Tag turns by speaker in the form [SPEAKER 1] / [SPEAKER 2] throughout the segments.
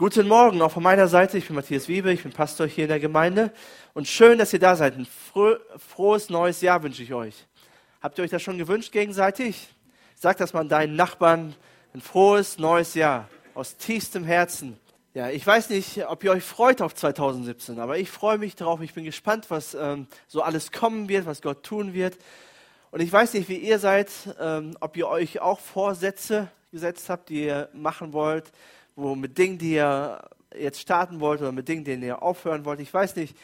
[SPEAKER 1] Guten Morgen auch von meiner Seite. Ich bin Matthias Wiebe, ich bin Pastor hier in der Gemeinde. Und schön, dass ihr da seid. Ein frohes neues Jahr wünsche ich euch. Habt ihr euch das schon gewünscht gegenseitig? Sag das mal deinen Nachbarn. Ein frohes neues Jahr aus tiefstem Herzen. Ja, ich weiß nicht, ob ihr euch freut auf 2017, aber ich freue mich darauf. Ich bin gespannt, was ähm, so alles kommen wird, was Gott tun wird. Und ich weiß nicht, wie ihr seid, ähm, ob ihr euch auch Vorsätze gesetzt habt, die ihr machen wollt wo mit Dingen, die ihr jetzt starten wollt oder mit Dingen, denen ihr aufhören wollt. Ich weiß nicht,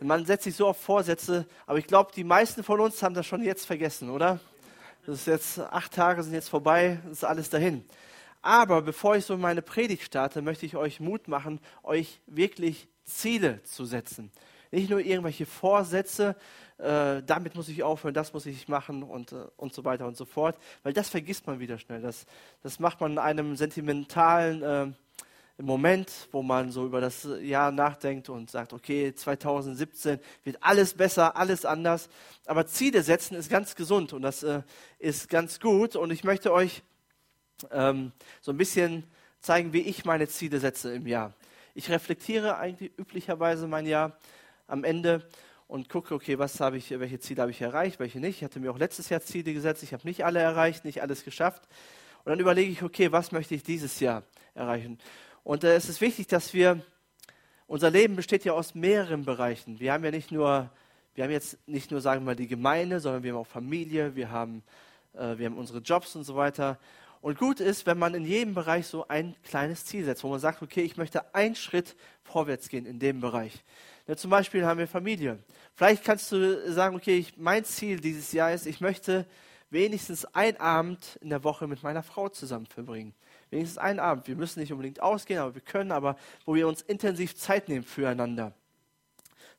[SPEAKER 1] man setzt sich so auf Vorsätze, aber ich glaube, die meisten von uns haben das schon jetzt vergessen, oder? Das ist jetzt, acht Tage sind jetzt vorbei, ist alles dahin. Aber bevor ich so meine Predigt starte, möchte ich euch Mut machen, euch wirklich Ziele zu setzen. Nicht nur irgendwelche Vorsätze, äh, damit muss ich aufhören, das muss ich machen und, äh, und so weiter und so fort, weil das vergisst man wieder schnell. Das, das macht man in einem sentimentalen äh, Moment, wo man so über das Jahr nachdenkt und sagt, okay, 2017 wird alles besser, alles anders. Aber Ziele setzen ist ganz gesund und das äh, ist ganz gut. Und ich möchte euch ähm, so ein bisschen zeigen, wie ich meine Ziele setze im Jahr. Ich reflektiere eigentlich üblicherweise mein Jahr am Ende und gucke, okay, was habe ich, welche Ziele habe ich erreicht, welche nicht. Ich hatte mir auch letztes Jahr Ziele gesetzt, ich habe nicht alle erreicht, nicht alles geschafft. Und dann überlege ich, okay, was möchte ich dieses Jahr erreichen? Und äh, es ist wichtig, dass wir, unser Leben besteht ja aus mehreren Bereichen. Wir haben ja nicht nur, wir haben jetzt nicht nur, sagen wir mal, die Gemeinde, sondern wir haben auch Familie, wir haben, äh, wir haben unsere Jobs und so weiter. Und gut ist, wenn man in jedem Bereich so ein kleines Ziel setzt, wo man sagt, okay, ich möchte einen Schritt vorwärts gehen in dem Bereich. Ja, zum Beispiel haben wir Familie. Vielleicht kannst du sagen, okay, ich, mein Ziel dieses Jahr ist, ich möchte wenigstens einen Abend in der Woche mit meiner Frau zusammen verbringen. Wenigstens einen Abend. Wir müssen nicht unbedingt ausgehen, aber wir können aber, wo wir uns intensiv Zeit nehmen füreinander.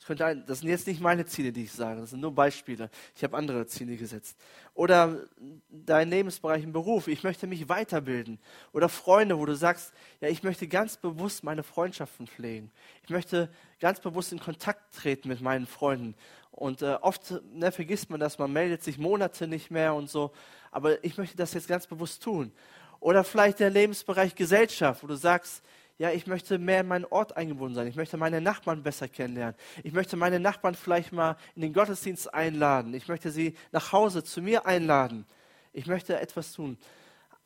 [SPEAKER 1] Das, könnte ein, das sind jetzt nicht meine Ziele, die ich sage, das sind nur Beispiele. Ich habe andere Ziele gesetzt. Oder dein Lebensbereich im Beruf, ich möchte mich weiterbilden. Oder Freunde, wo du sagst, ja, ich möchte ganz bewusst meine Freundschaften pflegen. Ich möchte ganz bewusst in Kontakt treten mit meinen Freunden. Und äh, oft ne, vergisst man das, man meldet sich Monate nicht mehr und so. Aber ich möchte das jetzt ganz bewusst tun. Oder vielleicht der Lebensbereich Gesellschaft, wo du sagst, ja, ich möchte mehr in meinen Ort eingebunden sein. Ich möchte meine Nachbarn besser kennenlernen. Ich möchte meine Nachbarn vielleicht mal in den Gottesdienst einladen. Ich möchte sie nach Hause zu mir einladen. Ich möchte etwas tun.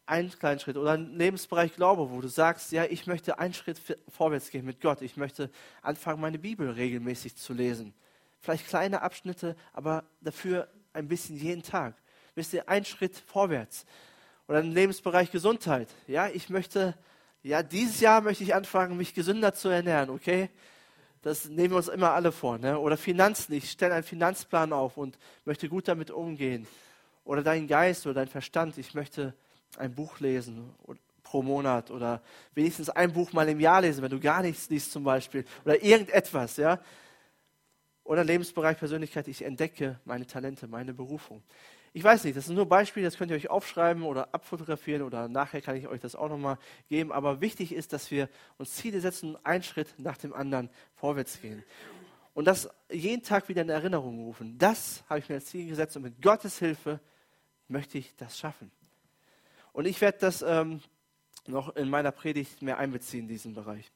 [SPEAKER 1] Einen kleinen Schritt oder ein Lebensbereich Glaube, wo du sagst, ja, ich möchte einen Schritt vorwärts gehen mit Gott. Ich möchte anfangen, meine Bibel regelmäßig zu lesen. Vielleicht kleine Abschnitte, aber dafür ein bisschen jeden Tag. Wisst ihr, ein Schritt vorwärts. Oder ein Lebensbereich Gesundheit. Ja, ich möchte ja, dieses Jahr möchte ich anfangen, mich gesünder zu ernähren, okay? Das nehmen wir uns immer alle vor. Ne? Oder Finanzen, ich stelle einen Finanzplan auf und möchte gut damit umgehen. Oder dein Geist oder dein Verstand, ich möchte ein Buch lesen pro Monat oder wenigstens ein Buch mal im Jahr lesen, wenn du gar nichts liest zum Beispiel. Oder irgendetwas, ja? Oder Lebensbereich Persönlichkeit, ich entdecke meine Talente, meine Berufung. Ich weiß nicht, das sind nur Beispiele, das könnt ihr euch aufschreiben oder abfotografieren oder nachher kann ich euch das auch nochmal geben. Aber wichtig ist, dass wir uns Ziele setzen und einen Schritt nach dem anderen vorwärts gehen. Und das jeden Tag wieder in Erinnerung rufen. Das habe ich mir als Ziel gesetzt und mit Gottes Hilfe möchte ich das schaffen. Und ich werde das ähm, noch in meiner Predigt mehr einbeziehen, diesen Bereich.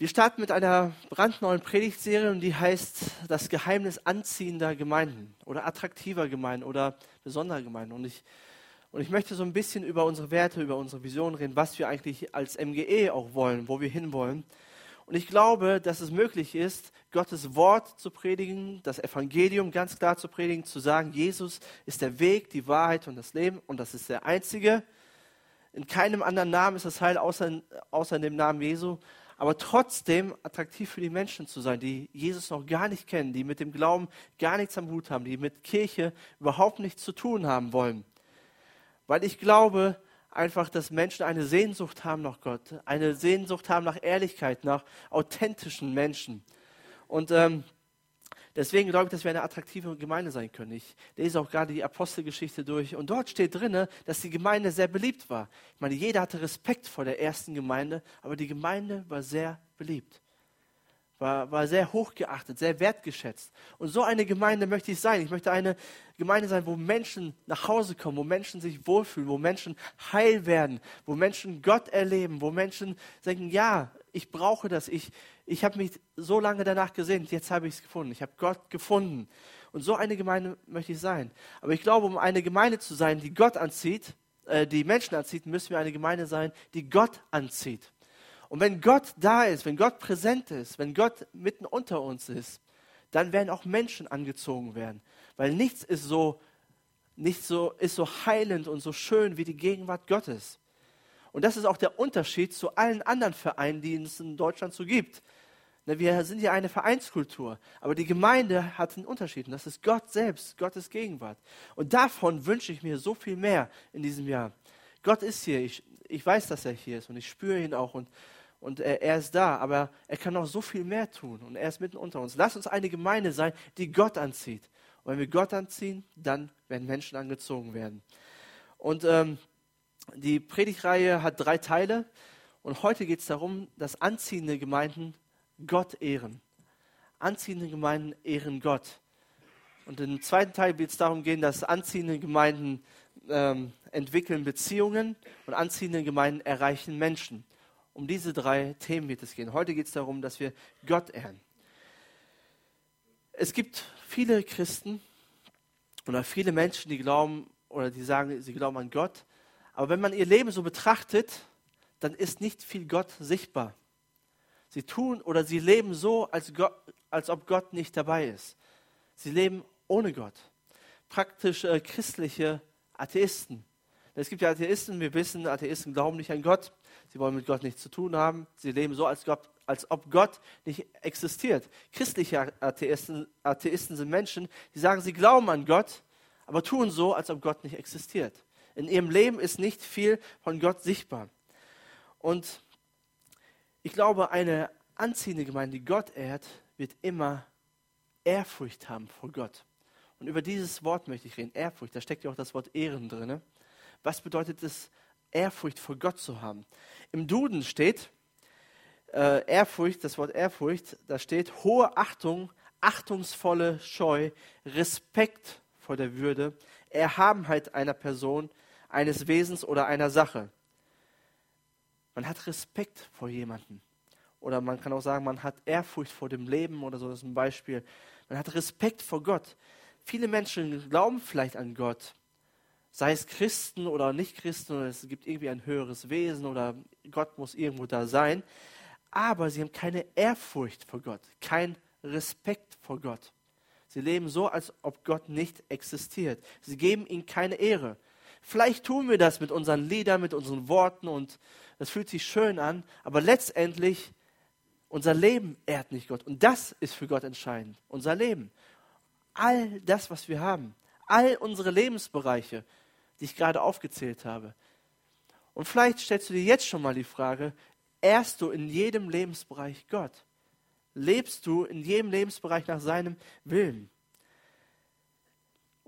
[SPEAKER 1] Wir starten mit einer brandneuen Predigtserie und die heißt Das Geheimnis anziehender Gemeinden oder attraktiver Gemeinden oder besonderer Gemeinden. Und ich, und ich möchte so ein bisschen über unsere Werte, über unsere Vision reden, was wir eigentlich als MGE auch wollen, wo wir hinwollen. Und ich glaube, dass es möglich ist, Gottes Wort zu predigen, das Evangelium ganz klar zu predigen, zu sagen, Jesus ist der Weg, die Wahrheit und das Leben und das ist der einzige. In keinem anderen Namen ist das Heil außer, außer in dem Namen Jesu aber trotzdem attraktiv für die Menschen zu sein, die Jesus noch gar nicht kennen, die mit dem Glauben gar nichts am Hut haben, die mit Kirche überhaupt nichts zu tun haben wollen. Weil ich glaube einfach, dass Menschen eine Sehnsucht haben nach Gott, eine Sehnsucht haben nach Ehrlichkeit, nach authentischen Menschen. Und ähm, Deswegen glaube ich, dass wir eine attraktive Gemeinde sein können. Ich lese auch gerade die Apostelgeschichte durch und dort steht drin, dass die Gemeinde sehr beliebt war. Ich meine, jeder hatte Respekt vor der ersten Gemeinde, aber die Gemeinde war sehr beliebt. war, war sehr hochgeachtet, sehr wertgeschätzt. Und so eine Gemeinde möchte ich sein. Ich möchte eine Gemeinde sein, wo Menschen nach Hause kommen, wo Menschen sich wohlfühlen, wo Menschen heil werden, wo Menschen Gott erleben, wo Menschen denken, ja, ich brauche das. Ich, ich habe mich so lange danach gesehnt, jetzt habe ich es gefunden. Ich habe Gott gefunden. Und so eine Gemeinde möchte ich sein. Aber ich glaube, um eine Gemeinde zu sein, die Gott anzieht, äh, die Menschen anzieht, müssen wir eine Gemeinde sein, die Gott anzieht. Und wenn Gott da ist, wenn Gott präsent ist, wenn Gott mitten unter uns ist, dann werden auch Menschen angezogen werden. Weil nichts ist so, nichts so, ist so heilend und so schön wie die Gegenwart Gottes. Und das ist auch der Unterschied zu allen anderen Vereinen, die es in Deutschland so gibt. Wir sind ja eine Vereinskultur, aber die Gemeinde hat einen Unterschied und das ist Gott selbst, Gottes Gegenwart. Und davon wünsche ich mir so viel mehr in diesem Jahr. Gott ist hier, ich, ich weiß, dass er hier ist und ich spüre ihn auch und, und er, er ist da, aber er kann noch so viel mehr tun und er ist mitten unter uns. Lass uns eine Gemeinde sein, die Gott anzieht. Und wenn wir Gott anziehen, dann werden Menschen angezogen werden. Und ähm, die Predigreihe hat drei Teile und heute geht es darum, dass anziehende Gemeinden Gott ehren. Anziehende Gemeinden ehren Gott. Und im zweiten Teil wird es darum gehen, dass anziehende Gemeinden ähm, entwickeln Beziehungen und anziehende Gemeinden erreichen Menschen. Um diese drei Themen wird es gehen. Heute geht es darum, dass wir Gott ehren. Es gibt viele Christen oder viele Menschen, die glauben oder die sagen, sie glauben an Gott. Aber wenn man ihr Leben so betrachtet, dann ist nicht viel Gott sichtbar. Sie tun oder sie leben so, als, Gott, als ob Gott nicht dabei ist. Sie leben ohne Gott. Praktisch äh, christliche Atheisten. Es gibt ja Atheisten, wir wissen, Atheisten glauben nicht an Gott. Sie wollen mit Gott nichts zu tun haben. Sie leben so, als, Gott, als ob Gott nicht existiert. Christliche Atheisten, Atheisten sind Menschen, die sagen, sie glauben an Gott, aber tun so, als ob Gott nicht existiert. In ihrem Leben ist nicht viel von Gott sichtbar. Und ich glaube, eine anziehende Gemeinde, die Gott ehrt, wird immer Ehrfurcht haben vor Gott. Und über dieses Wort möchte ich reden, Ehrfurcht. Da steckt ja auch das Wort Ehren drin. Was bedeutet es, Ehrfurcht vor Gott zu haben? Im Duden steht äh, Ehrfurcht, das Wort Ehrfurcht, da steht hohe Achtung, achtungsvolle Scheu, Respekt vor der Würde, Erhabenheit einer Person, eines Wesens oder einer Sache. Man hat Respekt vor jemandem. Oder man kann auch sagen, man hat Ehrfurcht vor dem Leben oder so, das ist ein Beispiel. Man hat Respekt vor Gott. Viele Menschen glauben vielleicht an Gott, sei es Christen oder Nicht-Christen, oder es gibt irgendwie ein höheres Wesen oder Gott muss irgendwo da sein, aber sie haben keine Ehrfurcht vor Gott, kein Respekt vor Gott. Sie leben so, als ob Gott nicht existiert. Sie geben ihm keine Ehre. Vielleicht tun wir das mit unseren Liedern, mit unseren Worten und das fühlt sich schön an, aber letztendlich unser Leben ehrt nicht Gott. Und das ist für Gott entscheidend. Unser Leben. All das, was wir haben. All unsere Lebensbereiche die ich gerade aufgezählt habe. Und vielleicht stellst du dir jetzt schon mal die Frage, ehrst du in jedem Lebensbereich Gott? Lebst du in jedem Lebensbereich nach seinem Willen?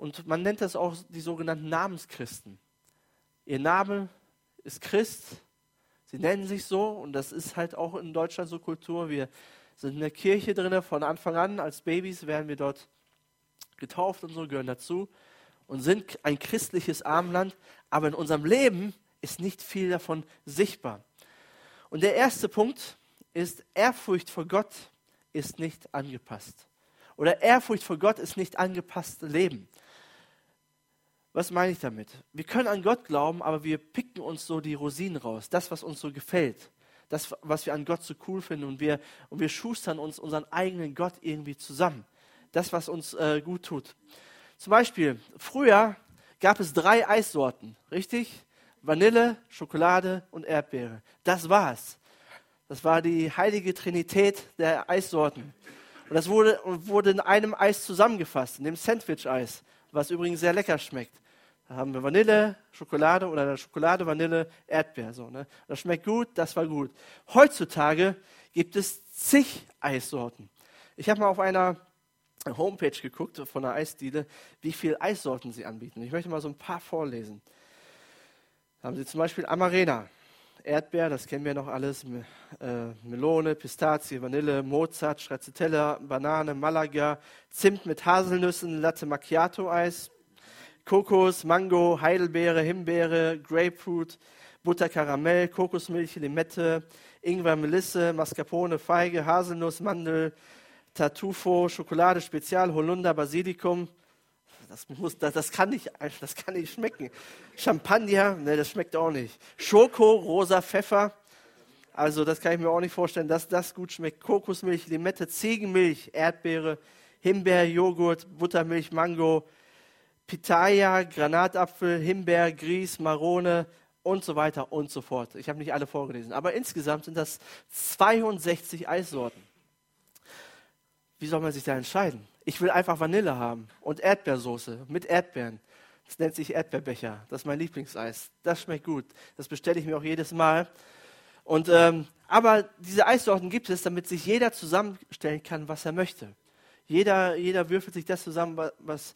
[SPEAKER 1] Und man nennt das auch die sogenannten Namenschristen. Ihr Name ist Christ. Sie nennen sich so und das ist halt auch in Deutschland so Kultur. Wir sind in der Kirche drin von Anfang an. Als Babys werden wir dort getauft und so, gehören dazu und sind ein christliches Armland, aber in unserem Leben ist nicht viel davon sichtbar. Und der erste Punkt ist, Ehrfurcht vor Gott ist nicht angepasst. Oder Ehrfurcht vor Gott ist nicht angepasst Leben. Was meine ich damit? Wir können an Gott glauben, aber wir picken uns so die Rosinen raus, das, was uns so gefällt, das, was wir an Gott so cool finden und wir, und wir schustern uns unseren eigenen Gott irgendwie zusammen. Das, was uns äh, gut tut. Zum Beispiel, früher gab es drei Eissorten, richtig? Vanille, Schokolade und Erdbeere. Das war's. Das war die heilige Trinität der Eissorten. Und das wurde, wurde in einem Eis zusammengefasst, in dem Sandwich-Eis, was übrigens sehr lecker schmeckt. Da haben wir Vanille, Schokolade oder Schokolade, Vanille, Erdbeer. So, ne? Das schmeckt gut, das war gut. Heutzutage gibt es zig Eissorten. Ich habe mal auf einer Homepage geguckt von der Eisdiele, wie viele Eissorten sie anbieten. Ich möchte mal so ein paar vorlesen. Da haben sie zum Beispiel Amarena. Erdbeer, das kennen wir noch alles, äh, Melone, Pistazie, Vanille, Mozart, Stracciatella, Banane, Malaga, Zimt mit Haselnüssen, Latte Macchiato-Eis, Kokos, Mango, Heidelbeere, Himbeere, Grapefruit, Butter, Karamell, Kokosmilch, Limette, Ingwer, Melisse, Mascarpone, Feige, Haselnuss, Mandel, Tartufo, Schokolade, Spezial, Holunder, Basilikum. Das, muss, das, das, kann nicht, das kann nicht schmecken. Champagner, ne, das schmeckt auch nicht. Schoko, rosa Pfeffer. Also das kann ich mir auch nicht vorstellen, dass das gut schmeckt. Kokosmilch, Limette, Ziegenmilch, Erdbeere, Himbeer, Joghurt, Buttermilch, Mango, Pitaya, Granatapfel, Himbeer, Grieß, Marone und so weiter und so fort. Ich habe nicht alle vorgelesen, aber insgesamt sind das 62 Eissorten. Wie soll man sich da entscheiden? Ich will einfach Vanille haben und Erdbeersoße mit Erdbeeren. Das nennt sich Erdbeerbecher. Das ist mein Lieblingseis. Das schmeckt gut. Das bestelle ich mir auch jedes Mal. Und, ähm, aber diese Eissorten gibt es, damit sich jeder zusammenstellen kann, was er möchte. Jeder, jeder würfelt sich das zusammen, was,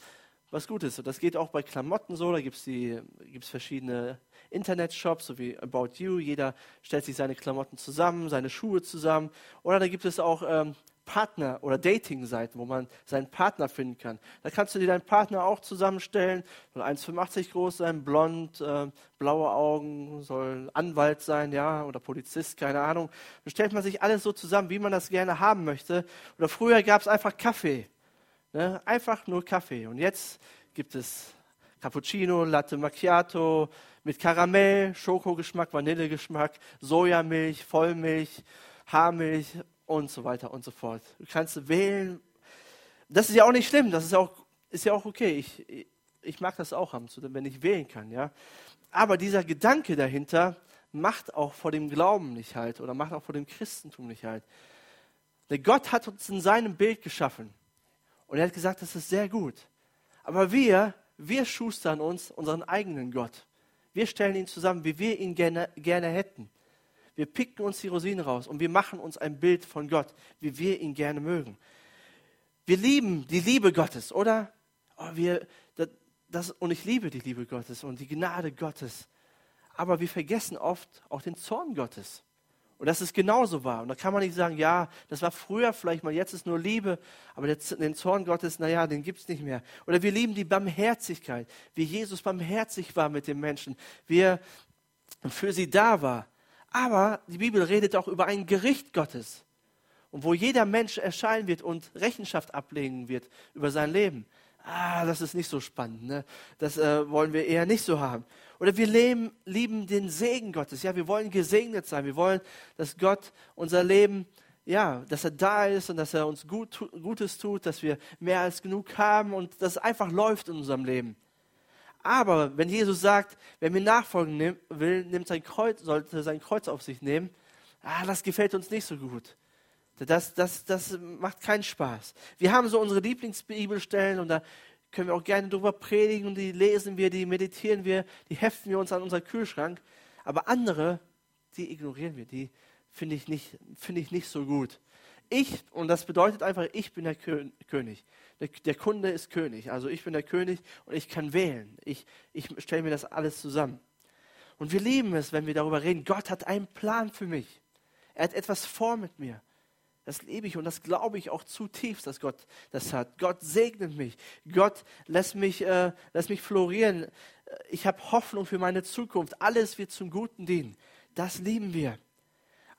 [SPEAKER 1] was gut ist. Und das geht auch bei Klamotten so. Da gibt es verschiedene Internetshops, so wie About You. Jeder stellt sich seine Klamotten zusammen, seine Schuhe zusammen. Oder da gibt es auch ähm, Partner- oder Dating-Seiten, wo man seinen Partner finden kann. Da kannst du dir deinen Partner auch zusammenstellen. Soll 1,85 groß sein, blond, äh, blaue Augen, soll Anwalt sein, ja, oder Polizist, keine Ahnung. Dann stellt man sich alles so zusammen, wie man das gerne haben möchte. Oder früher gab es einfach Kaffee. Ne? Einfach nur Kaffee. Und jetzt gibt es Cappuccino, Latte Macchiato mit Karamell, Schokogeschmack, Vanillegeschmack, Sojamilch, Vollmilch, Haarmilch und so weiter und so fort. Du kannst wählen. Das ist ja auch nicht schlimm, das ist auch, ist ja auch okay. Ich, ich mag das auch haben, wenn ich wählen kann. Ja? Aber dieser Gedanke dahinter macht auch vor dem Glauben nicht halt oder macht auch vor dem Christentum nicht halt. Der Gott hat uns in seinem Bild geschaffen. Und er hat gesagt, das ist sehr gut. Aber wir, wir schustern uns unseren eigenen Gott. Wir stellen ihn zusammen, wie wir ihn gerne, gerne hätten. Wir picken uns die Rosinen raus und wir machen uns ein Bild von Gott, wie wir ihn gerne mögen. Wir lieben die Liebe Gottes, oder? Oh, wir, das, das, und ich liebe die Liebe Gottes und die Gnade Gottes. Aber wir vergessen oft auch den Zorn Gottes. Und das ist genauso wahr. Und da kann man nicht sagen, ja, das war früher vielleicht mal, jetzt ist nur Liebe, aber den Zorn Gottes, naja, den gibt es nicht mehr. Oder wir lieben die Barmherzigkeit, wie Jesus barmherzig war mit den Menschen, wie er für sie da war. Aber die Bibel redet auch über ein Gericht Gottes. Und wo jeder Mensch erscheinen wird und Rechenschaft ablegen wird über sein Leben. Ah, das ist nicht so spannend. Ne? Das äh, wollen wir eher nicht so haben. Oder wir leben, lieben den Segen Gottes. Ja, wir wollen gesegnet sein. Wir wollen, dass Gott unser Leben, ja, dass er da ist und dass er uns gut, Gutes tut, dass wir mehr als genug haben und dass es einfach läuft in unserem Leben. Aber wenn Jesus sagt, wer mir nachfolgen will, nimmt sein Kreuz, sollte sein Kreuz auf sich nehmen, ah, das gefällt uns nicht so gut. Das, das, das macht keinen Spaß. Wir haben so unsere Lieblingsbibelstellen und da können wir auch gerne drüber predigen und die lesen wir, die meditieren wir, die heften wir uns an unseren Kühlschrank. Aber andere, die ignorieren wir, die finde ich, nicht, find ich nicht so gut. Ich, und das bedeutet einfach, ich bin der König. Der, der, Kunde ist König. Also ich bin der König und ich kann wählen. Ich, ich stelle mir das alles zusammen. Und wir lieben es, wenn wir darüber reden. Gott hat einen Plan für mich. Er hat etwas vor mit mir. Das liebe ich und das glaube ich auch zutiefst, dass Gott das hat. Gott segnet mich. Gott lässt mich, äh, lässt mich florieren. Ich habe Hoffnung für meine Zukunft. Alles wird zum Guten dienen. Das lieben wir.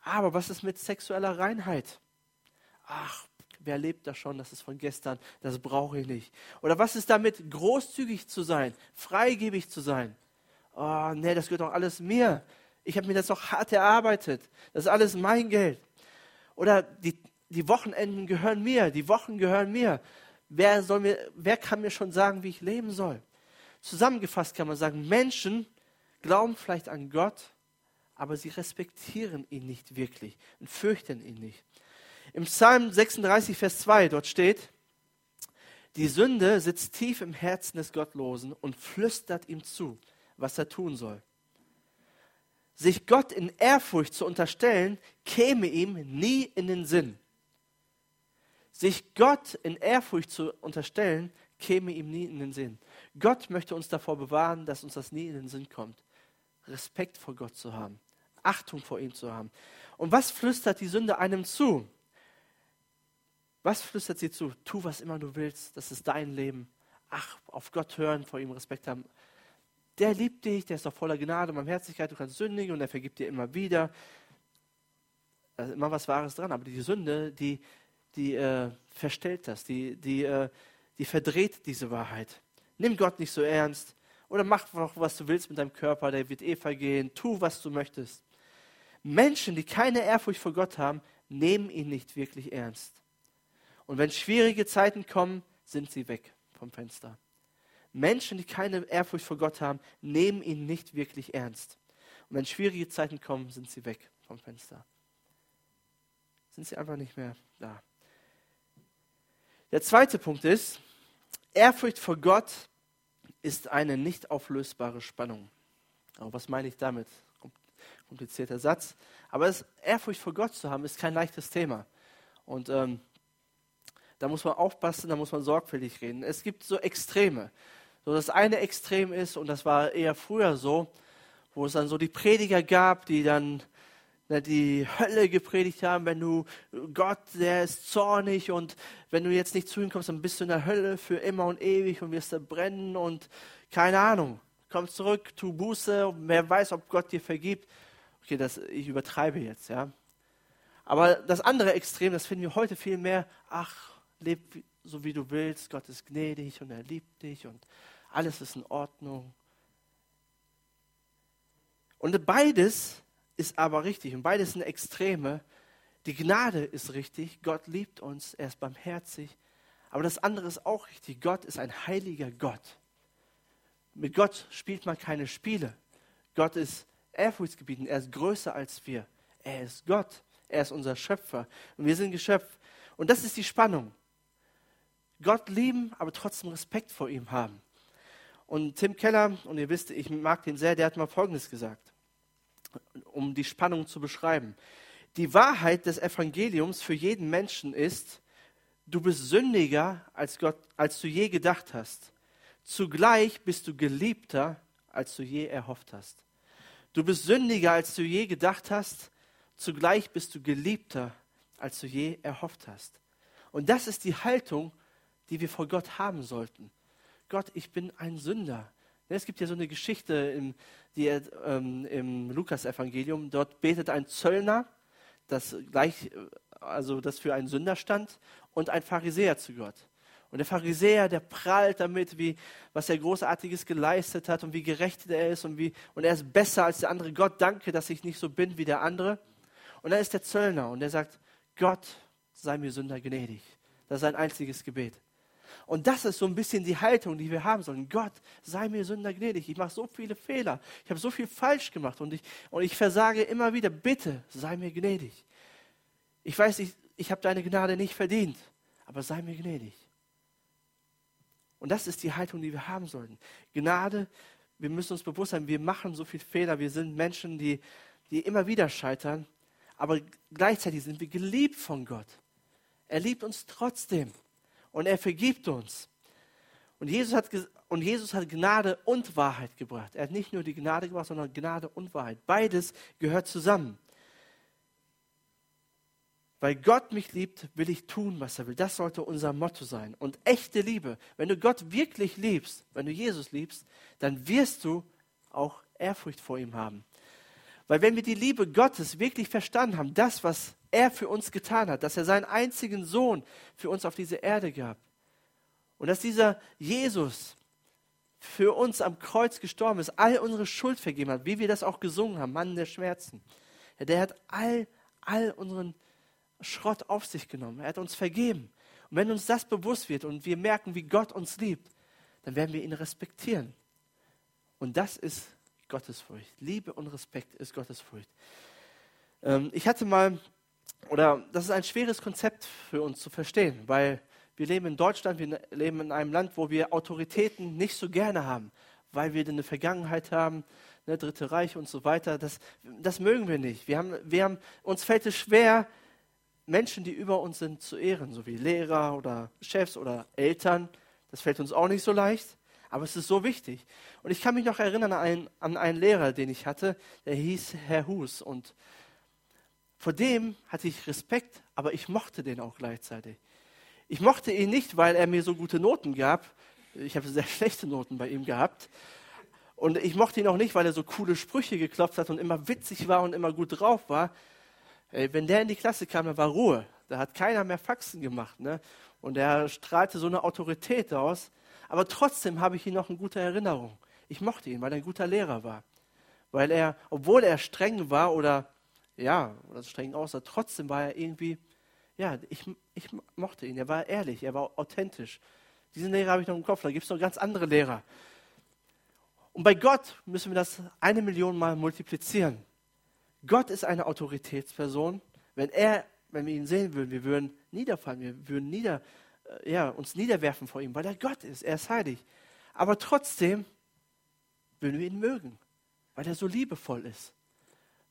[SPEAKER 1] Aber was ist mit sexueller Reinheit? Ach, wer lebt das schon? Das ist von gestern. Das brauche ich nicht. Oder was ist damit, großzügig zu sein, freigebig zu sein? Oh, nee, das gehört doch alles mir. Ich habe mir das doch hart erarbeitet. Das ist alles mein Geld. Oder die, die Wochenenden gehören mir, die Wochen gehören mir. Wer, soll mir. wer kann mir schon sagen, wie ich leben soll? Zusammengefasst kann man sagen, Menschen glauben vielleicht an Gott, aber sie respektieren ihn nicht wirklich und fürchten ihn nicht. Im Psalm 36, Vers 2, dort steht, die Sünde sitzt tief im Herzen des Gottlosen und flüstert ihm zu, was er tun soll sich Gott in Ehrfurcht zu unterstellen, käme ihm nie in den Sinn. Sich Gott in Ehrfurcht zu unterstellen, käme ihm nie in den Sinn. Gott möchte uns davor bewahren, dass uns das nie in den Sinn kommt. Respekt vor Gott zu haben. Achtung vor ihm zu haben. Und was flüstert die Sünde einem zu? Was flüstert sie zu? Tu, was immer du willst, das ist dein Leben. Ach, auf Gott hören, vor ihm Respekt haben. Der liebt dich, der ist doch voller Gnade und Barmherzigkeit, du kannst sündigen und er vergibt dir immer wieder. Da ist immer was Wahres dran, aber die Sünde, die, die äh, verstellt das, die, die, äh, die verdreht diese Wahrheit. Nimm Gott nicht so ernst oder mach doch, was du willst mit deinem Körper, der wird eh vergehen, tu, was du möchtest. Menschen, die keine Ehrfurcht vor Gott haben, nehmen ihn nicht wirklich ernst. Und wenn schwierige Zeiten kommen, sind sie weg vom Fenster. Menschen, die keine Ehrfurcht vor Gott haben, nehmen ihn nicht wirklich ernst. Und wenn schwierige Zeiten kommen, sind sie weg vom Fenster. Sind sie einfach nicht mehr da. Der zweite Punkt ist, Ehrfurcht vor Gott ist eine nicht auflösbare Spannung. Aber was meine ich damit? Komplizierter Satz. Aber es, Ehrfurcht vor Gott zu haben, ist kein leichtes Thema. Und ähm, da muss man aufpassen, da muss man sorgfältig reden. Es gibt so Extreme. So das eine Extrem ist, und das war eher früher so, wo es dann so die Prediger gab, die dann ne, die Hölle gepredigt haben, wenn du, Gott, der ist zornig und wenn du jetzt nicht zu ihm kommst, dann bist du in der Hölle für immer und ewig und wirst da brennen und keine Ahnung. Komm zurück, tu Buße, wer weiß, ob Gott dir vergibt. Okay, das, ich übertreibe jetzt, ja. Aber das andere Extrem, das finden wir heute viel mehr, ach, leb so wie du willst, Gott ist gnädig und er liebt dich und alles ist in Ordnung. Und beides ist aber richtig und beides sind Extreme. Die Gnade ist richtig, Gott liebt uns, er ist barmherzig. Aber das andere ist auch richtig, Gott ist ein heiliger Gott. Mit Gott spielt man keine Spiele. Gott ist ehrfurchtsgebietend, er ist größer als wir. Er ist Gott, er ist unser Schöpfer und wir sind Geschöpf. Und das ist die Spannung. Gott lieben, aber trotzdem Respekt vor ihm haben. Und Tim Keller, und ihr wisst, ich mag den sehr, der hat mal Folgendes gesagt, um die Spannung zu beschreiben. Die Wahrheit des Evangeliums für jeden Menschen ist, du bist sündiger, als, Gott, als du je gedacht hast. Zugleich bist du geliebter, als du je erhofft hast. Du bist sündiger, als du je gedacht hast. Zugleich bist du geliebter, als du je erhofft hast. Und das ist die Haltung, die wir vor Gott haben sollten. Gott, ich bin ein Sünder. Es gibt ja so eine Geschichte im, die, ähm, im Lukas-Evangelium. Dort betet ein Zöllner, das gleich, also das für einen Sünder stand, und ein Pharisäer zu Gott. Und der Pharisäer, der prahlt damit, wie, was er Großartiges geleistet hat und wie gerecht er ist und, wie, und er ist besser als der andere. Gott, danke, dass ich nicht so bin wie der andere. Und dann ist der Zöllner und der sagt, Gott, sei mir Sünder gnädig. Das ist sein einziges Gebet. Und das ist so ein bisschen die Haltung, die wir haben sollen. Gott, sei mir Sünder gnädig. Ich mache so viele Fehler. Ich habe so viel falsch gemacht und ich, und ich versage immer wieder. Bitte, sei mir gnädig. Ich weiß, ich, ich habe deine Gnade nicht verdient, aber sei mir gnädig. Und das ist die Haltung, die wir haben sollten. Gnade, wir müssen uns bewusst sein, wir machen so viele Fehler. Wir sind Menschen, die, die immer wieder scheitern, aber gleichzeitig sind wir geliebt von Gott. Er liebt uns trotzdem und er vergibt uns. Und Jesus, hat, und Jesus hat Gnade und Wahrheit gebracht. Er hat nicht nur die Gnade gebracht, sondern Gnade und Wahrheit. Beides gehört zusammen. Weil Gott mich liebt, will ich tun, was er will. Das sollte unser Motto sein. Und echte Liebe, wenn du Gott wirklich liebst, wenn du Jesus liebst, dann wirst du auch Ehrfurcht vor ihm haben. Weil wenn wir die Liebe Gottes wirklich verstanden haben, das, was er für uns getan hat, dass er seinen einzigen Sohn für uns auf diese Erde gab und dass dieser Jesus für uns am Kreuz gestorben ist, all unsere Schuld vergeben hat, wie wir das auch gesungen haben, Mann der Schmerzen. Ja, der hat all, all unseren Schrott auf sich genommen. Er hat uns vergeben. Und wenn uns das bewusst wird und wir merken, wie Gott uns liebt, dann werden wir ihn respektieren. Und das ist Gottesfurcht. Liebe und Respekt ist Gottesfurcht. Ähm, ich hatte mal, oder das ist ein schweres Konzept für uns zu verstehen, weil wir leben in Deutschland, wir leben in einem Land, wo wir Autoritäten nicht so gerne haben, weil wir eine Vergangenheit haben, ne, Dritte Reich und so weiter. Das, das mögen wir nicht. Wir haben, wir haben, uns fällt es schwer, Menschen, die über uns sind, zu ehren, so wie Lehrer oder Chefs oder Eltern. Das fällt uns auch nicht so leicht. Aber es ist so wichtig. Und ich kann mich noch erinnern an einen, an einen Lehrer, den ich hatte, der hieß Herr Hus. Und vor dem hatte ich Respekt, aber ich mochte den auch gleichzeitig. Ich mochte ihn nicht, weil er mir so gute Noten gab. Ich habe sehr schlechte Noten bei ihm gehabt. Und ich mochte ihn auch nicht, weil er so coole Sprüche geklopft hat und immer witzig war und immer gut drauf war. Ey, wenn der in die Klasse kam, da war Ruhe. Da hat keiner mehr Faxen gemacht. Ne? Und er strahlte so eine Autorität aus. Aber trotzdem habe ich ihn noch in guter Erinnerung. Ich mochte ihn, weil er ein guter Lehrer war. Weil er, obwohl er streng war oder ja, oder streng aussah, trotzdem war er irgendwie, ja, ich, ich mochte ihn. Er war ehrlich, er war authentisch. Diesen Lehrer habe ich noch im Kopf, da gibt es noch ganz andere Lehrer. Und bei Gott müssen wir das eine Million Mal multiplizieren. Gott ist eine Autoritätsperson. Wenn er, wenn wir ihn sehen würden, wir würden niederfallen, wir würden nieder, äh, ja, uns niederwerfen vor ihm, weil er Gott ist, er ist heilig. Aber trotzdem würden wir ihn mögen, weil er so liebevoll ist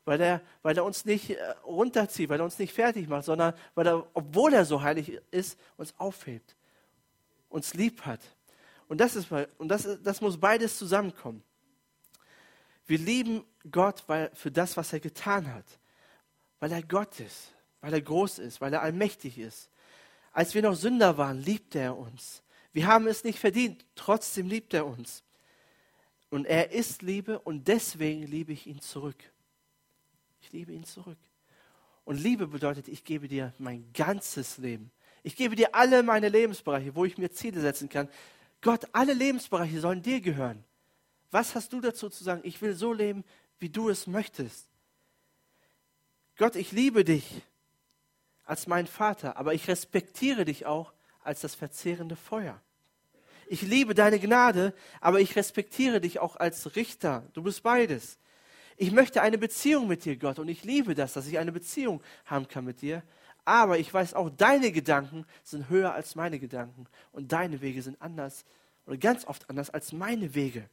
[SPEAKER 1] weil er, weil er uns nicht äh, runterzieht, weil er uns nicht fertig macht, sondern weil er, obwohl er so heilig ist, uns aufhebt, uns lieb hat. Und das, ist, und das, das muss beides zusammenkommen. Wir lieben Gott weil, für das, was er getan hat, weil er Gott ist, weil er groß ist, weil er allmächtig ist. Als wir noch Sünder waren, liebte er uns. Wir haben es nicht verdient, trotzdem liebt er uns. Und er ist Liebe und deswegen liebe ich ihn zurück. Ich liebe ihn zurück. Und Liebe bedeutet, ich gebe dir mein ganzes Leben. Ich gebe dir alle meine Lebensbereiche, wo ich mir Ziele setzen kann. Gott, alle Lebensbereiche sollen dir gehören. Was hast du dazu zu sagen? Ich will so leben, wie du es möchtest. Gott, ich liebe dich als mein Vater, aber ich respektiere dich auch als das verzehrende Feuer. Ich liebe deine Gnade, aber ich respektiere dich auch als Richter. Du bist beides. Ich möchte eine Beziehung mit dir, Gott, und ich liebe das, dass ich eine Beziehung haben kann mit dir. Aber ich weiß auch, deine Gedanken sind höher als meine Gedanken und deine Wege sind anders oder ganz oft anders als meine Wege.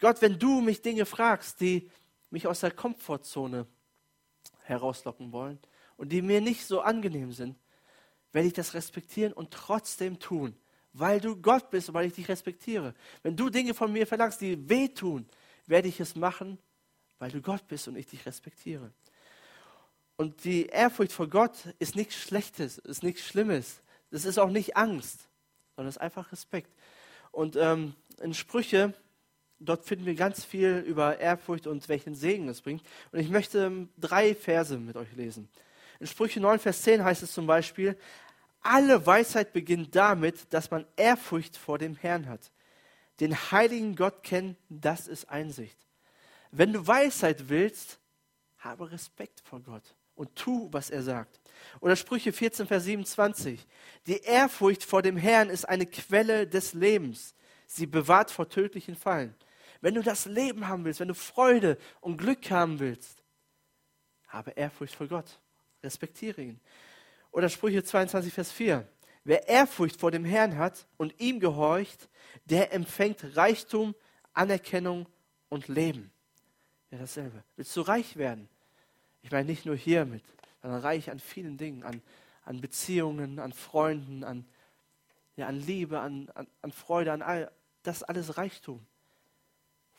[SPEAKER 1] Gott, wenn du mich Dinge fragst, die mich aus der Komfortzone herauslocken wollen und die mir nicht so angenehm sind, werde ich das respektieren und trotzdem tun, weil du Gott bist und weil ich dich respektiere. Wenn du Dinge von mir verlangst, die wehtun, werde ich es machen, weil du Gott bist und ich dich respektiere. Und die Ehrfurcht vor Gott ist nichts Schlechtes, ist nichts Schlimmes. Das ist auch nicht Angst, sondern es ist einfach Respekt. Und ähm, in Sprüche, dort finden wir ganz viel über Ehrfurcht und welchen Segen es bringt. Und ich möchte ähm, drei Verse mit euch lesen. In Sprüche 9, Vers 10 heißt es zum Beispiel, alle Weisheit beginnt damit, dass man Ehrfurcht vor dem Herrn hat den heiligen Gott kennen, das ist Einsicht. Wenn du Weisheit willst, habe Respekt vor Gott und tu, was er sagt. Oder Sprüche 14, Vers 27. Die Ehrfurcht vor dem Herrn ist eine Quelle des Lebens. Sie bewahrt vor tödlichen Fallen. Wenn du das Leben haben willst, wenn du Freude und Glück haben willst, habe Ehrfurcht vor Gott. Respektiere ihn. Oder Sprüche 22, Vers 4. Wer Ehrfurcht vor dem Herrn hat und ihm gehorcht, der empfängt Reichtum, Anerkennung und Leben. Ja, dasselbe. Willst du reich werden? Ich meine nicht nur hiermit, sondern reich an vielen Dingen, an, an Beziehungen, an Freunden, an, ja, an Liebe, an, an, an Freude, an all das alles Reichtum.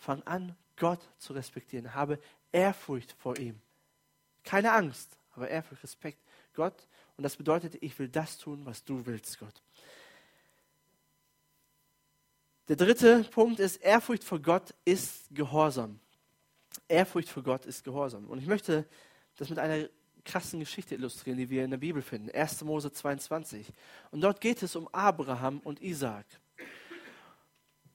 [SPEAKER 1] Fang an, Gott zu respektieren. Habe Ehrfurcht vor ihm. Keine Angst, aber Ehrfurcht, Respekt. Gott und das bedeutet, ich will das tun, was du willst, Gott. Der dritte Punkt ist, Ehrfurcht vor Gott ist Gehorsam. Ehrfurcht vor Gott ist Gehorsam. Und ich möchte das mit einer krassen Geschichte illustrieren, die wir in der Bibel finden. 1. Mose 22. Und dort geht es um Abraham und Isaak.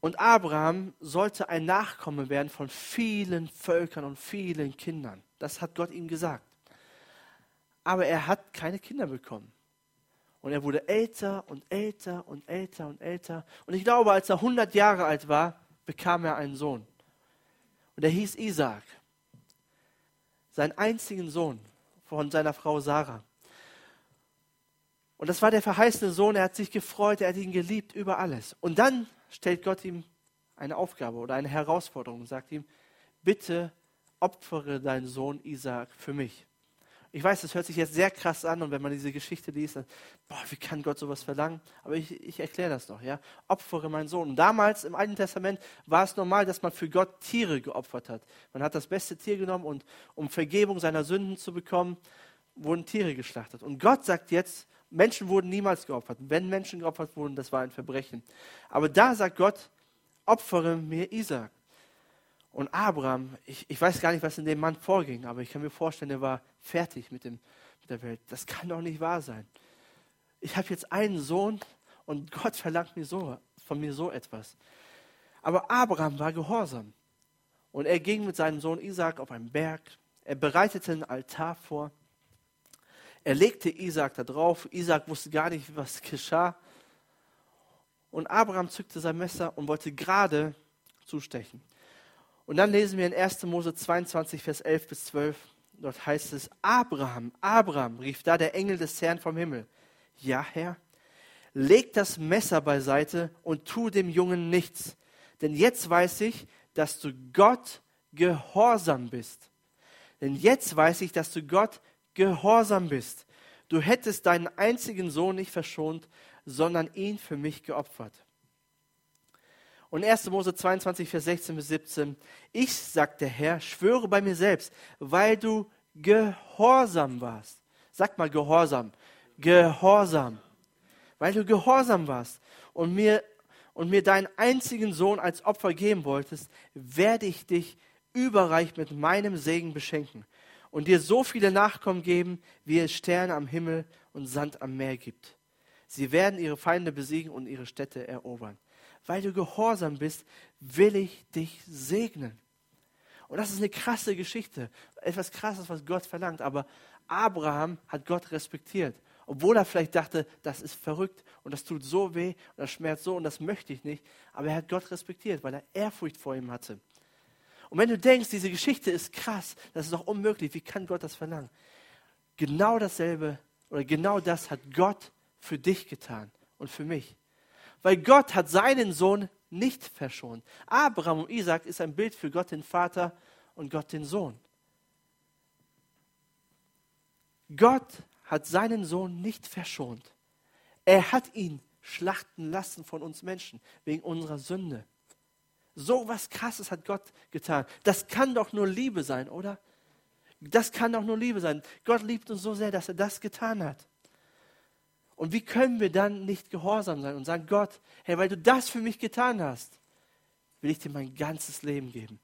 [SPEAKER 1] Und Abraham sollte ein Nachkomme werden von vielen Völkern und vielen Kindern. Das hat Gott ihm gesagt aber er hat keine Kinder bekommen. Und er wurde älter und älter und älter und älter. Und ich glaube, als er 100 Jahre alt war, bekam er einen Sohn. Und er hieß Isaac. Seinen einzigen Sohn von seiner Frau Sarah. Und das war der verheißene Sohn. Er hat sich gefreut, er hat ihn geliebt über alles. Und dann stellt Gott ihm eine Aufgabe oder eine Herausforderung und sagt ihm, bitte opfere deinen Sohn Isaac für mich. Ich weiß, das hört sich jetzt sehr krass an und wenn man diese Geschichte liest, dann, boah, wie kann Gott sowas verlangen? Aber ich, ich erkläre das noch, ja. Opfere meinen Sohn. Und damals im Alten Testament war es normal, dass man für Gott Tiere geopfert hat. Man hat das beste Tier genommen und um Vergebung seiner Sünden zu bekommen, wurden Tiere geschlachtet. Und Gott sagt jetzt, Menschen wurden niemals geopfert. Wenn Menschen geopfert wurden, das war ein Verbrechen. Aber da sagt Gott, opfere mir Isaac. Und Abraham, ich, ich weiß gar nicht, was in dem Mann vorging, aber ich kann mir vorstellen, er war fertig mit, dem, mit der Welt. Das kann doch nicht wahr sein. Ich habe jetzt einen Sohn und Gott verlangt mir so, von mir so etwas. Aber Abraham war gehorsam. Und er ging mit seinem Sohn Isaac auf einen Berg. Er bereitete einen Altar vor. Er legte Isaac da drauf. Isaac wusste gar nicht, was geschah. Und Abraham zückte sein Messer und wollte gerade zustechen. Und dann lesen wir in 1. Mose 22, Vers 11 bis 12. Dort heißt es, Abraham, Abraham, rief da der Engel des Herrn vom Himmel. Ja, Herr, leg das Messer beiseite und tu dem Jungen nichts. Denn jetzt weiß ich, dass du Gott gehorsam bist. Denn jetzt weiß ich, dass du Gott gehorsam bist. Du hättest deinen einzigen Sohn nicht verschont, sondern ihn für mich geopfert. Und 1. Mose 22, Vers 16 bis 17. Ich, sagt der Herr, schwöre bei mir selbst, weil du gehorsam warst. Sag mal Gehorsam. Gehorsam. Weil du gehorsam warst und mir, und mir deinen einzigen Sohn als Opfer geben wolltest, werde ich dich überreich mit meinem Segen beschenken und dir so viele Nachkommen geben, wie es Sterne am Himmel und Sand am Meer gibt. Sie werden ihre Feinde besiegen und ihre Städte erobern weil du gehorsam bist, will ich dich segnen. Und das ist eine krasse Geschichte, etwas Krasses, was Gott verlangt. Aber Abraham hat Gott respektiert, obwohl er vielleicht dachte, das ist verrückt und das tut so weh und das schmerzt so und das möchte ich nicht. Aber er hat Gott respektiert, weil er Ehrfurcht vor ihm hatte. Und wenn du denkst, diese Geschichte ist krass, das ist doch unmöglich, wie kann Gott das verlangen? Genau dasselbe oder genau das hat Gott für dich getan und für mich weil Gott hat seinen Sohn nicht verschont. Abraham und Isaac ist ein Bild für Gott den Vater und Gott den Sohn. Gott hat seinen Sohn nicht verschont. Er hat ihn schlachten lassen von uns Menschen wegen unserer Sünde. So was Krasses hat Gott getan. Das kann doch nur Liebe sein, oder? Das kann doch nur Liebe sein. Gott liebt uns so sehr, dass er das getan hat. Und wie können wir dann nicht gehorsam sein und sagen, Gott, hey, weil du das für mich getan hast, will ich dir mein ganzes Leben geben.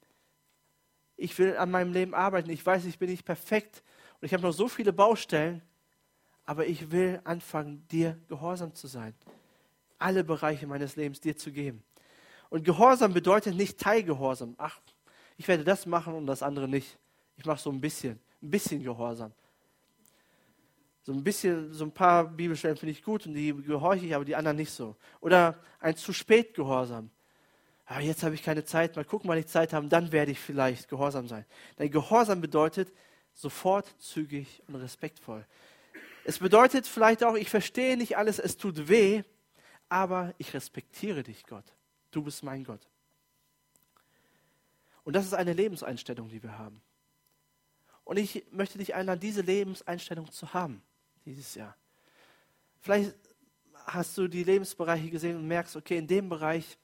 [SPEAKER 1] Ich will an meinem Leben arbeiten. Ich weiß, ich bin nicht perfekt und ich habe noch so viele Baustellen, aber ich will anfangen, dir gehorsam zu sein. Alle Bereiche meines Lebens dir zu geben. Und Gehorsam bedeutet nicht Teilgehorsam. Ach, ich werde das machen und das andere nicht. Ich mache so ein bisschen, ein bisschen Gehorsam. So ein bisschen, so ein paar Bibelstellen finde ich gut und die gehorche ich, aber die anderen nicht so. Oder ein zu spät Gehorsam. Ah, jetzt habe ich keine Zeit, mal gucken, wann ich Zeit habe, dann werde ich vielleicht gehorsam sein. Denn Gehorsam bedeutet sofort, zügig und respektvoll. Es bedeutet vielleicht auch, ich verstehe nicht alles, es tut weh, aber ich respektiere dich, Gott. Du bist mein Gott. Und das ist eine Lebenseinstellung, die wir haben. Und ich möchte dich einladen, diese Lebenseinstellung zu haben dieses Jahr. Vielleicht hast du die Lebensbereiche gesehen und merkst, okay, in dem Bereich,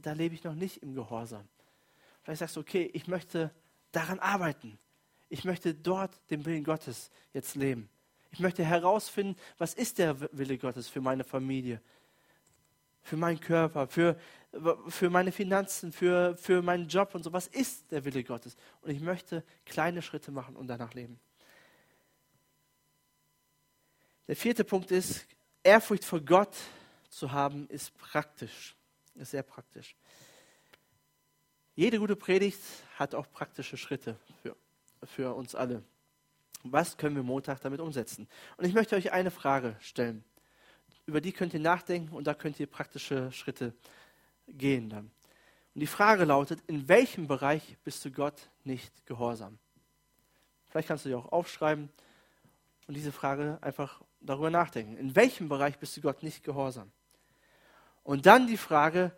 [SPEAKER 1] da lebe ich noch nicht im Gehorsam. Vielleicht sagst du, okay, ich möchte daran arbeiten. Ich möchte dort den Willen Gottes jetzt leben. Ich möchte herausfinden, was ist der Wille Gottes für meine Familie, für meinen Körper, für, für meine Finanzen, für, für meinen Job und so. Was ist der Wille Gottes? Und ich möchte kleine Schritte machen und danach leben. Der vierte Punkt ist, Ehrfurcht vor Gott zu haben, ist praktisch. Ist sehr praktisch. Jede gute Predigt hat auch praktische Schritte für, für uns alle. Was können wir Montag damit umsetzen? Und ich möchte euch eine Frage stellen. Über die könnt ihr nachdenken und da könnt ihr praktische Schritte gehen dann. Und die Frage lautet, in welchem Bereich bist du Gott nicht gehorsam? Vielleicht kannst du dir auch aufschreiben und diese Frage einfach darüber nachdenken. In welchem Bereich bist du Gott nicht gehorsam? Und dann die Frage,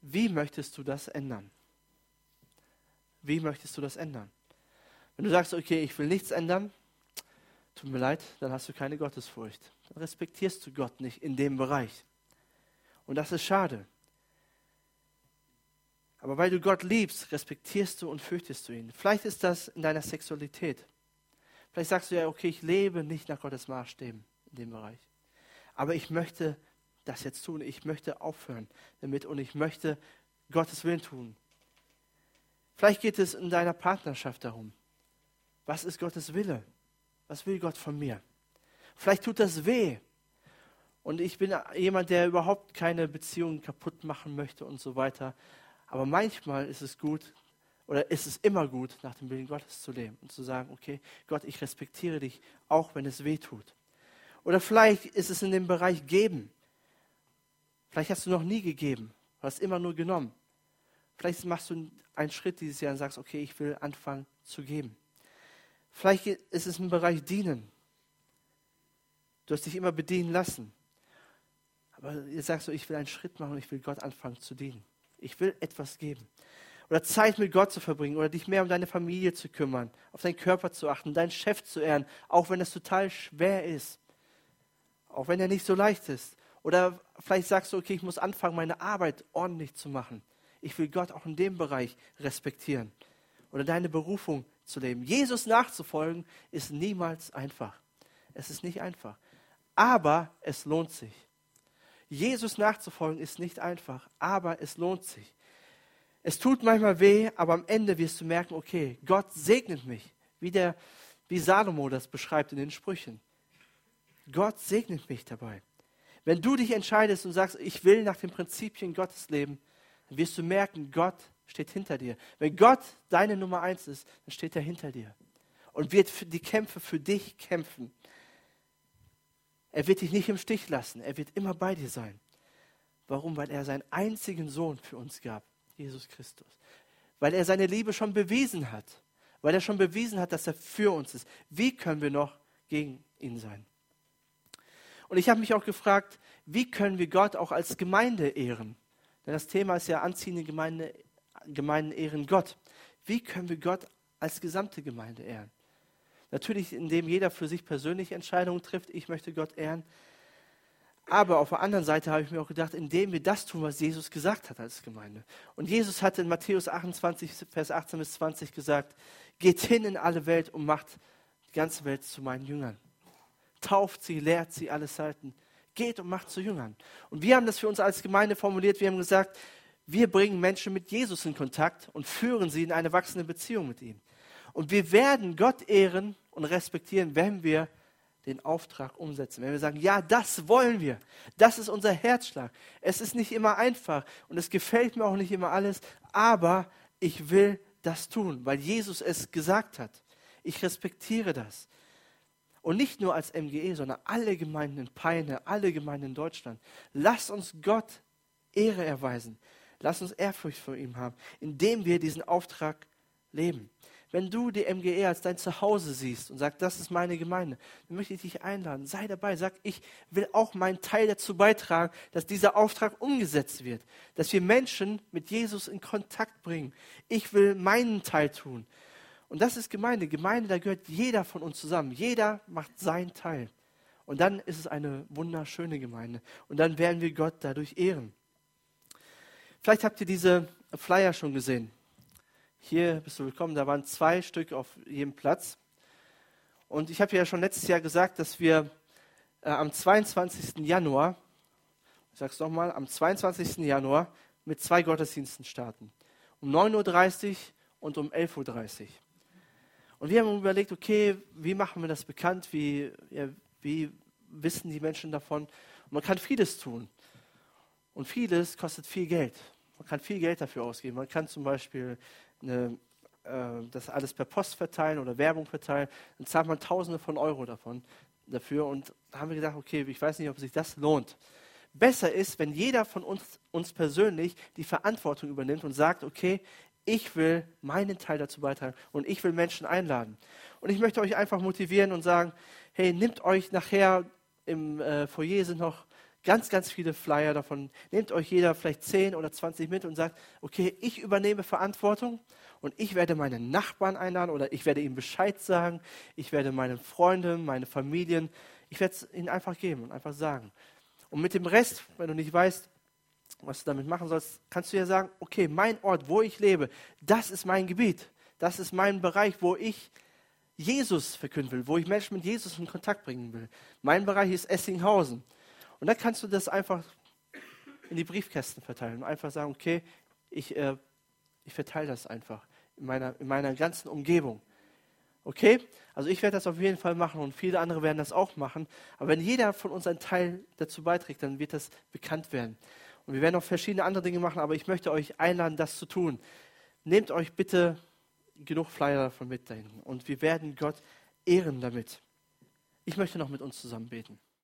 [SPEAKER 1] wie möchtest du das ändern? Wie möchtest du das ändern? Wenn du sagst, okay, ich will nichts ändern, tut mir leid, dann hast du keine Gottesfurcht. Dann respektierst du Gott nicht in dem Bereich. Und das ist schade. Aber weil du Gott liebst, respektierst du und fürchtest du ihn. Vielleicht ist das in deiner Sexualität. Vielleicht sagst du ja, okay, ich lebe nicht nach Gottes Maßstäben in dem Bereich. Aber ich möchte das jetzt tun. Ich möchte aufhören damit und ich möchte Gottes Willen tun. Vielleicht geht es in deiner Partnerschaft darum. Was ist Gottes Wille? Was will Gott von mir? Vielleicht tut das weh. Und ich bin jemand, der überhaupt keine Beziehungen kaputt machen möchte und so weiter. Aber manchmal ist es gut, oder ist es immer gut, nach dem Willen Gottes zu leben und zu sagen, okay, Gott, ich respektiere dich, auch wenn es weh tut. Oder vielleicht ist es in dem Bereich geben. Vielleicht hast du noch nie gegeben, du hast immer nur genommen. Vielleicht machst du einen Schritt dieses Jahr und sagst, okay, ich will anfangen zu geben. Vielleicht ist es im Bereich dienen. Du hast dich immer bedienen lassen. Aber jetzt sagst du, ich will einen Schritt machen und ich will Gott anfangen zu dienen. Ich will etwas geben. Oder Zeit mit Gott zu verbringen oder dich mehr um deine Familie zu kümmern, auf deinen Körper zu achten, deinen Chef zu ehren, auch wenn es total schwer ist. Auch wenn er nicht so leicht ist. Oder vielleicht sagst du, okay, ich muss anfangen, meine Arbeit ordentlich zu machen. Ich will Gott auch in dem Bereich respektieren. Oder deine Berufung zu leben. Jesus nachzufolgen ist niemals einfach. Es ist nicht einfach. Aber es lohnt sich. Jesus nachzufolgen ist nicht einfach, aber es lohnt sich. Es tut manchmal weh, aber am Ende wirst du merken, okay, Gott segnet mich, wie, der, wie Salomo das beschreibt in den Sprüchen. Gott segnet mich dabei. Wenn du dich entscheidest und sagst, ich will nach den Prinzipien Gottes leben, dann wirst du merken, Gott steht hinter dir. Wenn Gott deine Nummer eins ist, dann steht er hinter dir und wird die Kämpfe für dich kämpfen. Er wird dich nicht im Stich lassen. Er wird immer bei dir sein. Warum? Weil er seinen einzigen Sohn für uns gab, Jesus Christus. Weil er seine Liebe schon bewiesen hat. Weil er schon bewiesen hat, dass er für uns ist. Wie können wir noch gegen ihn sein? Und ich habe mich auch gefragt, wie können wir Gott auch als Gemeinde ehren? Denn das Thema ist ja anziehende Gemeinde, Gemeinden ehren Gott. Wie können wir Gott als gesamte Gemeinde ehren? Natürlich, indem jeder für sich persönlich Entscheidungen trifft. Ich möchte Gott ehren. Aber auf der anderen Seite habe ich mir auch gedacht, indem wir das tun, was Jesus gesagt hat als Gemeinde. Und Jesus hat in Matthäus 28, Vers 18 bis 20 gesagt, geht hin in alle Welt und macht die ganze Welt zu meinen Jüngern. Tauft sie, lehrt sie, alles halten. Geht und macht zu Jüngern. Und wir haben das für uns als Gemeinde formuliert. Wir haben gesagt, wir bringen Menschen mit Jesus in Kontakt und führen sie in eine wachsende Beziehung mit ihm. Und wir werden Gott ehren und respektieren, wenn wir den Auftrag umsetzen. Wenn wir sagen, ja, das wollen wir. Das ist unser Herzschlag. Es ist nicht immer einfach und es gefällt mir auch nicht immer alles, aber ich will das tun, weil Jesus es gesagt hat. Ich respektiere das. Und nicht nur als MGE, sondern alle Gemeinden in Peine, alle Gemeinden in Deutschland. Lass uns Gott Ehre erweisen. Lass uns Ehrfurcht vor ihm haben, indem wir diesen Auftrag leben. Wenn du die MGE als dein Zuhause siehst und sagst, das ist meine Gemeinde, dann möchte ich dich einladen. Sei dabei, sag, ich will auch meinen Teil dazu beitragen, dass dieser Auftrag umgesetzt wird, dass wir Menschen mit Jesus in Kontakt bringen. Ich will meinen Teil tun. Und das ist Gemeinde. Gemeinde, da gehört jeder von uns zusammen. Jeder macht seinen Teil. Und dann ist es eine wunderschöne Gemeinde. Und dann werden wir Gott dadurch ehren. Vielleicht habt ihr diese Flyer schon gesehen. Hier bist du willkommen. Da waren zwei Stück auf jedem Platz. Und ich habe ja schon letztes Jahr gesagt, dass wir äh, am 22. Januar, ich sage es nochmal, am 22. Januar mit zwei Gottesdiensten starten. Um 9.30 Uhr und um 11.30 Uhr. Und wir haben überlegt, okay, wie machen wir das bekannt? Wie, ja, wie wissen die Menschen davon? Und man kann vieles tun. Und vieles kostet viel Geld. Man kann viel Geld dafür ausgeben. Man kann zum Beispiel eine, äh, das alles per Post verteilen oder Werbung verteilen, dann zahlt man Tausende von Euro davon dafür. Und da haben wir gedacht, okay, ich weiß nicht, ob sich das lohnt. Besser ist, wenn jeder von uns, uns persönlich die Verantwortung übernimmt und sagt, okay, ich will meinen Teil dazu beitragen und ich will Menschen einladen. Und ich möchte euch einfach motivieren und sagen, hey, nehmt euch nachher im äh, Foyer sind noch ganz, ganz viele Flyer davon. Nehmt euch jeder vielleicht 10 oder 20 mit und sagt, okay, ich übernehme Verantwortung und ich werde meine Nachbarn einladen oder ich werde ihnen Bescheid sagen. Ich werde meinen Freunden, meine Familien, ich werde es ihnen einfach geben und einfach sagen. Und mit dem Rest, wenn du nicht weißt, was du damit machen sollst, kannst du ja sagen, okay, mein Ort, wo ich lebe, das ist mein Gebiet. Das ist mein Bereich, wo ich Jesus verkünden will, wo ich Menschen mit Jesus in Kontakt bringen will. Mein Bereich ist Essinghausen. Und dann kannst du das einfach in die Briefkästen verteilen und einfach sagen, okay, ich, äh, ich verteile das einfach in meiner, in meiner ganzen Umgebung. Okay? Also ich werde das auf jeden Fall machen und viele andere werden das auch machen. Aber wenn jeder von uns einen Teil dazu beiträgt, dann wird das bekannt werden. Und wir werden auch verschiedene andere Dinge machen, aber ich möchte euch einladen, das zu tun. Nehmt euch bitte genug Flyer davon mit dahin und wir werden Gott ehren damit. Ich möchte noch mit uns zusammen beten.